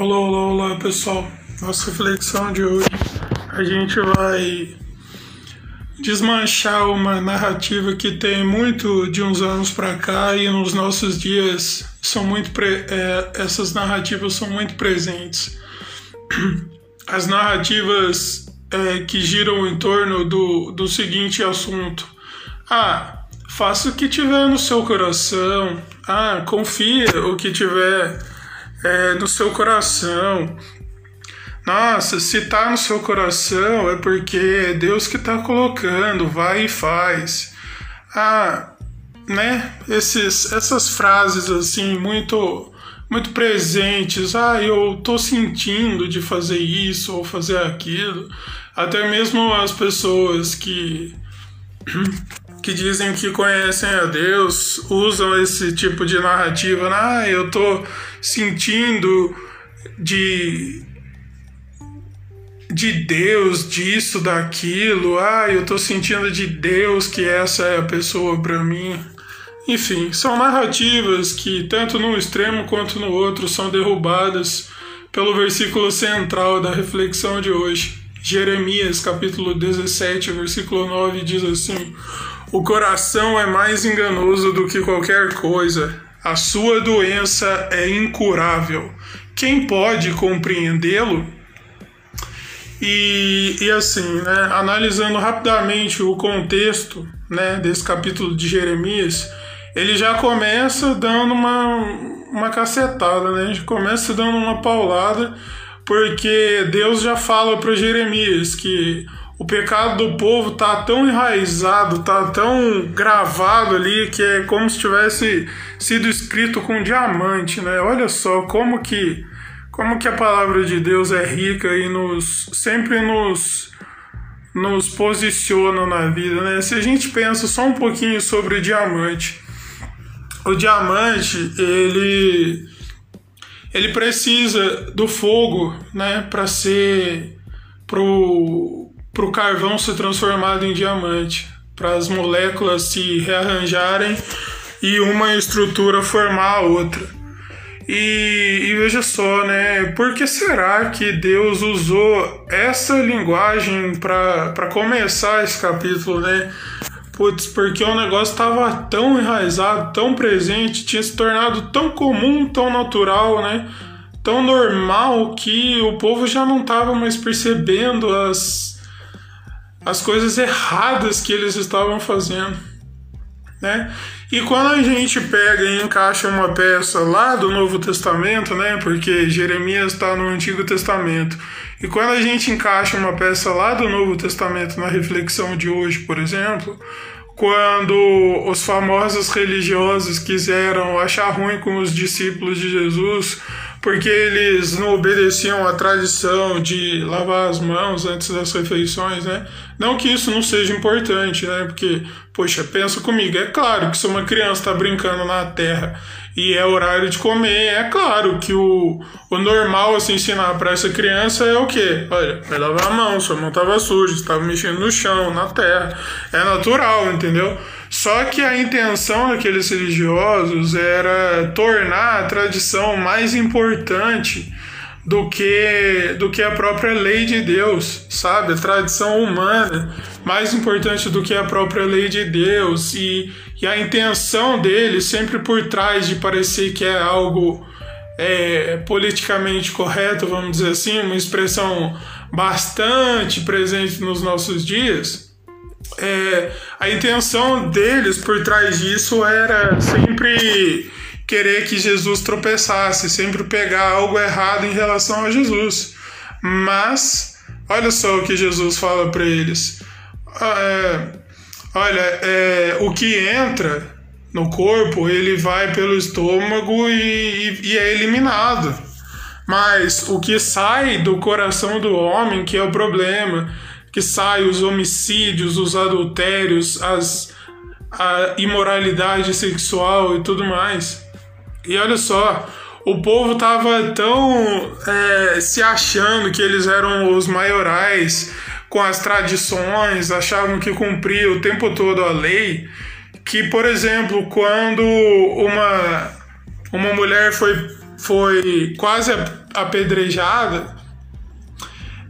Olá, olá, olá pessoal. Nossa reflexão de hoje a gente vai desmanchar uma narrativa que tem muito de uns anos para cá e nos nossos dias são muito pre... é, essas narrativas são muito presentes. As narrativas é, que giram em torno do, do seguinte assunto: ah, faça o que tiver no seu coração, ah, confia o que tiver é, no seu coração. Nossa, se tá no seu coração é porque é Deus que tá colocando, vai e faz. Ah, né? Esses, essas frases assim muito muito presentes. Ah, eu tô sentindo de fazer isso ou fazer aquilo. Até mesmo as pessoas que que dizem que conhecem a Deus usam esse tipo de narrativa. Ah, eu tô sentindo de de Deus, disso, daquilo. Ah, eu tô sentindo de Deus que essa é a pessoa para mim. Enfim, são narrativas que tanto num extremo quanto no outro são derrubadas pelo versículo central da reflexão de hoje. Jeremias, capítulo 17, versículo 9 diz assim: O coração é mais enganoso do que qualquer coisa a sua doença é incurável. Quem pode compreendê-lo? E, e assim, né, analisando rapidamente o contexto né, desse capítulo de Jeremias, ele já começa dando uma, uma cacetada, né? Gente começa dando uma paulada, porque Deus já fala para Jeremias que o pecado do povo tá tão enraizado, tá tão gravado ali que é como se tivesse sido escrito com diamante, né? Olha só como que como que a palavra de Deus é rica e nos sempre nos nos posiciona na vida, né? Se a gente pensa só um pouquinho sobre o diamante, o diamante ele ele precisa do fogo, né, para ser pro para o carvão ser transformado em diamante, para as moléculas se rearranjarem e uma estrutura formar a outra. E, e, veja só, né? Por que será que Deus usou essa linguagem para começar esse capítulo, né? Putz, porque o negócio estava tão enraizado, tão presente, tinha se tornado tão comum, tão natural, né? Tão normal que o povo já não estava mais percebendo as, as coisas erradas que eles estavam fazendo, né? E quando a gente pega e encaixa uma peça lá do Novo Testamento, né? Porque Jeremias está no Antigo Testamento. E quando a gente encaixa uma peça lá do Novo Testamento na reflexão de hoje, por exemplo, quando os famosos religiosos quiseram achar ruim com os discípulos de Jesus porque eles não obedeciam à tradição de lavar as mãos antes das refeições, né? Não que isso não seja importante, né? Porque, poxa, pensa comigo, é claro que se uma criança está brincando na terra e é horário de comer, é claro que o, o normal a se ensinar para essa criança é o quê? Olha, vai lavar a mão, sua mão estava suja, estava mexendo no chão, na terra. É natural, entendeu? Só que a intenção daqueles religiosos era tornar a tradição mais importante do que do que a própria lei de Deus, sabe? A tradição humana. Mais importante do que a própria lei de Deus. E, e a intenção deles sempre por trás de parecer que é algo é, politicamente correto, vamos dizer assim, uma expressão bastante presente nos nossos dias. É, a intenção deles por trás disso era sempre querer que Jesus tropeçasse, sempre pegar algo errado em relação a Jesus. Mas, olha só o que Jesus fala para eles: é, olha, é, o que entra no corpo ele vai pelo estômago e, e, e é eliminado. Mas o que sai do coração do homem que é o problema que sai os homicídios, os adultérios, as, a imoralidade sexual e tudo mais. E olha só, o povo tava tão é, se achando que eles eram os maiorais com as tradições, achavam que cumpria o tempo todo a lei, que, por exemplo, quando uma, uma mulher foi foi quase apedrejada,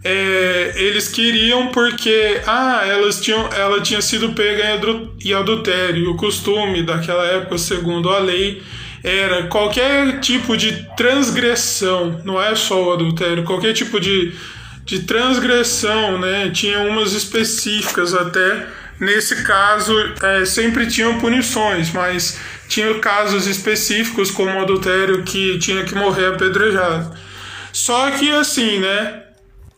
é, eles queriam porque ah, elas tinham, ela tinha sido pega em adultério. O costume daquela época, segundo a lei, era qualquer tipo de transgressão, não é só o adultério, qualquer tipo de, de transgressão, né? Tinha umas específicas até. Nesse caso, é, sempre tinham punições, mas tinha casos específicos, como o adultério, que tinha que morrer apedrejado. Só que assim, né?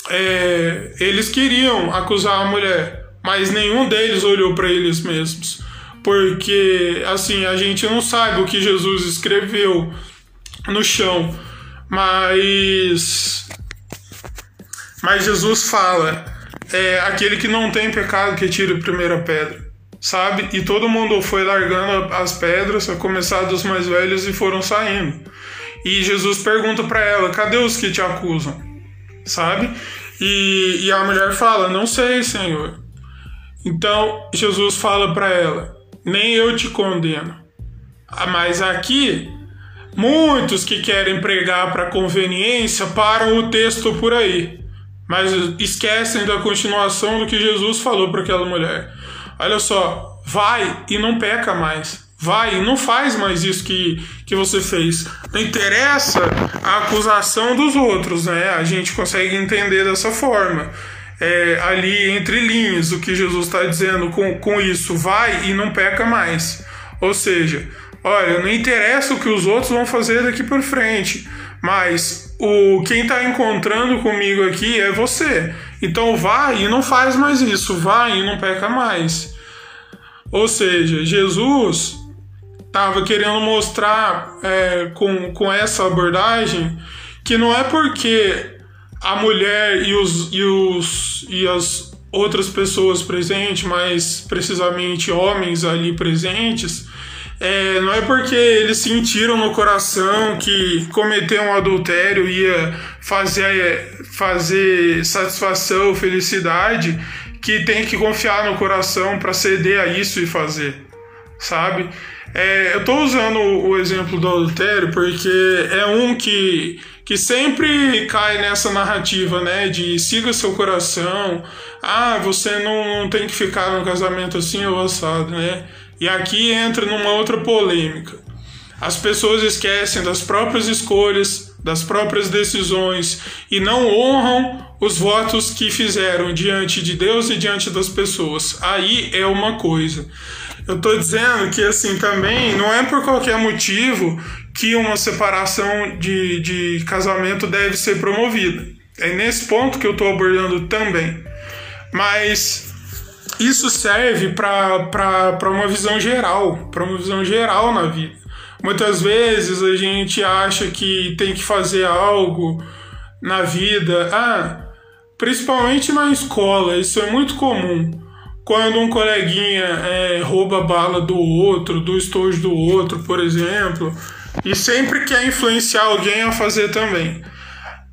É, eles queriam acusar a mulher, mas nenhum deles olhou para eles mesmos porque assim a gente não sabe o que Jesus escreveu no chão, mas mas Jesus fala é aquele que não tem pecado que tire a primeira pedra, sabe? E todo mundo foi largando as pedras, a começar dos mais velhos e foram saindo. E Jesus pergunta para ela: cadê os que te acusam? Sabe? E, e a mulher fala: não sei, Senhor. Então Jesus fala para ela: nem eu te condeno. Ah, mas aqui, muitos que querem pregar para conveniência param o texto por aí, mas esquecem da continuação do que Jesus falou para aquela mulher. Olha só, vai e não peca mais. Vai e não faz mais isso que, que você fez. Não interessa a acusação dos outros, né? A gente consegue entender dessa forma é, ali entre linhas o que Jesus está dizendo com, com isso, vai e não peca mais. Ou seja, olha, não interessa o que os outros vão fazer daqui por frente, mas o quem está encontrando comigo aqui é você. Então vai e não faz mais isso, vai e não peca mais. Ou seja, Jesus estava querendo mostrar é, com, com essa abordagem que não é porque a mulher e os, e os e as outras pessoas presentes, mais precisamente homens ali presentes, é, não é porque eles sentiram no coração que cometer um adultério ia fazer, fazer satisfação, felicidade, que tem que confiar no coração para ceder a isso e fazer, sabe? É, eu estou usando o exemplo do adultério porque é um que que sempre cai nessa narrativa, né, de siga seu coração, ah, você não, não tem que ficar no casamento assim ou assado, né? E aqui entra numa outra polêmica. As pessoas esquecem das próprias escolhas, das próprias decisões e não honram os votos que fizeram diante de Deus e diante das pessoas. Aí é uma coisa. Eu estou dizendo que assim também não é por qualquer motivo que uma separação de, de casamento deve ser promovida. É nesse ponto que eu estou abordando também. Mas isso serve para uma visão geral, para uma visão geral na vida. Muitas vezes a gente acha que tem que fazer algo na vida, ah, principalmente na escola, isso é muito comum. Quando um coleguinha é, rouba a bala do outro, do estojo do outro, por exemplo, e sempre quer influenciar alguém a fazer também.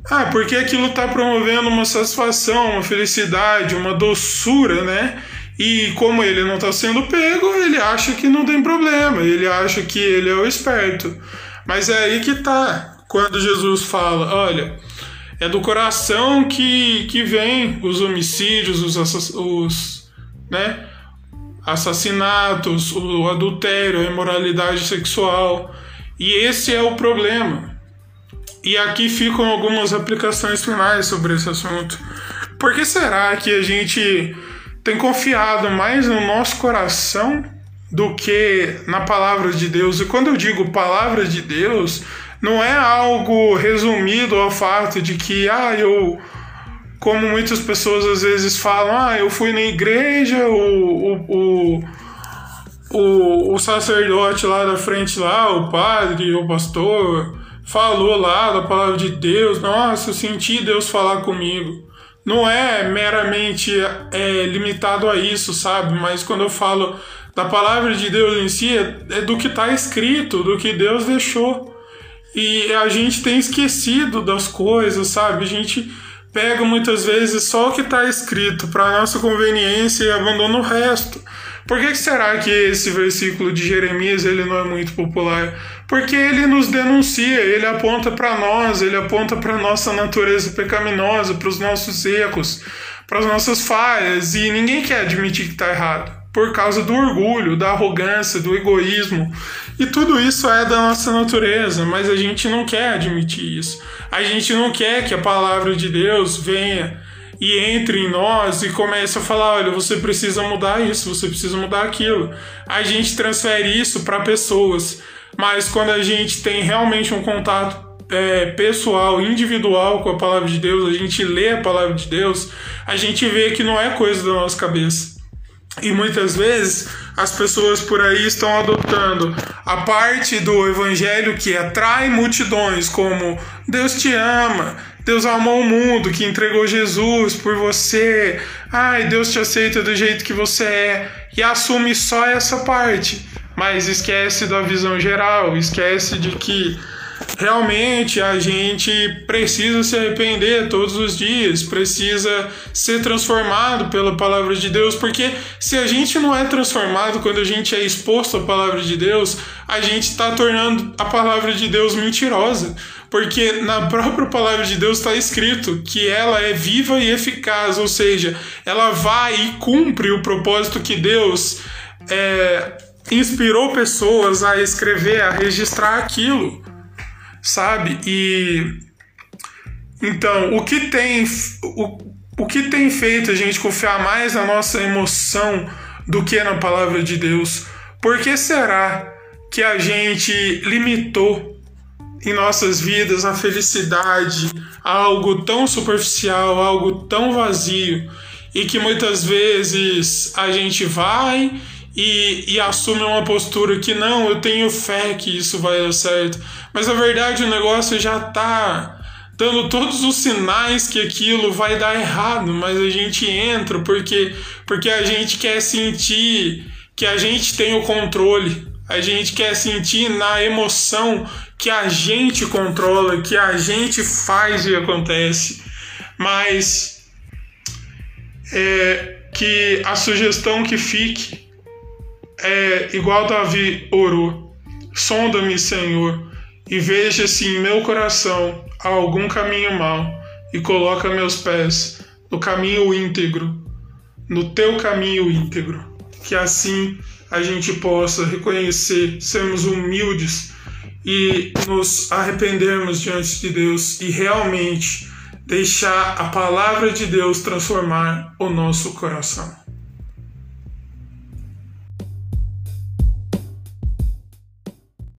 Ah, porque aquilo está promovendo uma satisfação, uma felicidade, uma doçura, né? E como ele não está sendo pego, ele acha que não tem problema, ele acha que ele é o esperto. Mas é aí que tá quando Jesus fala: olha, é do coração que, que vem os homicídios, os, os né, assassinatos, o adultério, a imoralidade sexual. E esse é o problema. E aqui ficam algumas aplicações finais sobre esse assunto. Por que será que a gente tem confiado mais no nosso coração do que na palavra de Deus? E quando eu digo palavra de Deus, não é algo resumido ao fato de que, ah, eu. Como muitas pessoas às vezes falam, ah, eu fui na igreja, o, o, o o, o sacerdote lá da frente lá, o padre, o pastor, falou lá da palavra de Deus, nossa, eu senti Deus falar comigo. Não é meramente é, limitado a isso, sabe? Mas quando eu falo da palavra de Deus em si, é, é do que está escrito, do que Deus deixou. E a gente tem esquecido das coisas, sabe? A gente pega muitas vezes só o que está escrito para nossa conveniência e abandona o resto. Por que será que esse versículo de Jeremias ele não é muito popular? Porque ele nos denuncia, ele aponta para nós, ele aponta para nossa natureza pecaminosa, para os nossos erros, para as nossas falhas, e ninguém quer admitir que está errado por causa do orgulho, da arrogância, do egoísmo. E tudo isso é da nossa natureza, mas a gente não quer admitir isso. A gente não quer que a palavra de Deus venha e entre em nós e comece a falar: olha, você precisa mudar isso, você precisa mudar aquilo. A gente transfere isso para pessoas, mas quando a gente tem realmente um contato é, pessoal, individual com a palavra de Deus, a gente lê a palavra de Deus, a gente vê que não é coisa da nossa cabeça e muitas vezes as pessoas por aí estão adotando a parte do evangelho que atrai multidões, como Deus te ama, Deus amou o mundo, que entregou Jesus por você, ai, Deus te aceita do jeito que você é, e assume só essa parte, mas esquece da visão geral, esquece de que realmente a gente precisa se arrepender todos os dias, precisa ser transformado pela palavra de Deus, porque se a gente não é transformado quando a gente é exposto à palavra de Deus, a gente está tornando a palavra de Deus mentirosa. Porque na própria palavra de Deus está escrito que ela é viva e eficaz, ou seja, ela vai e cumpre o propósito que Deus é, inspirou pessoas a escrever, a registrar aquilo sabe? E então, o que tem o, o que tem feito a gente confiar mais na nossa emoção do que na palavra de Deus? Por que será que a gente limitou em nossas vidas a felicidade a algo tão superficial, algo tão vazio e que muitas vezes a gente vai e, e assume uma postura que não, eu tenho fé que isso vai dar certo. Mas a verdade o negócio já tá dando todos os sinais que aquilo vai dar errado, mas a gente entra porque porque a gente quer sentir que a gente tem o controle. A gente quer sentir na emoção que a gente controla, que a gente faz e acontece. Mas é, que a sugestão que fique é igual Davi orou: sonda-me, Senhor, e veja se em meu coração há algum caminho mau, e coloca meus pés no caminho íntegro, no teu caminho íntegro. Que assim a gente possa reconhecer, sermos humildes e nos arrependermos diante de Deus e realmente deixar a palavra de Deus transformar o nosso coração.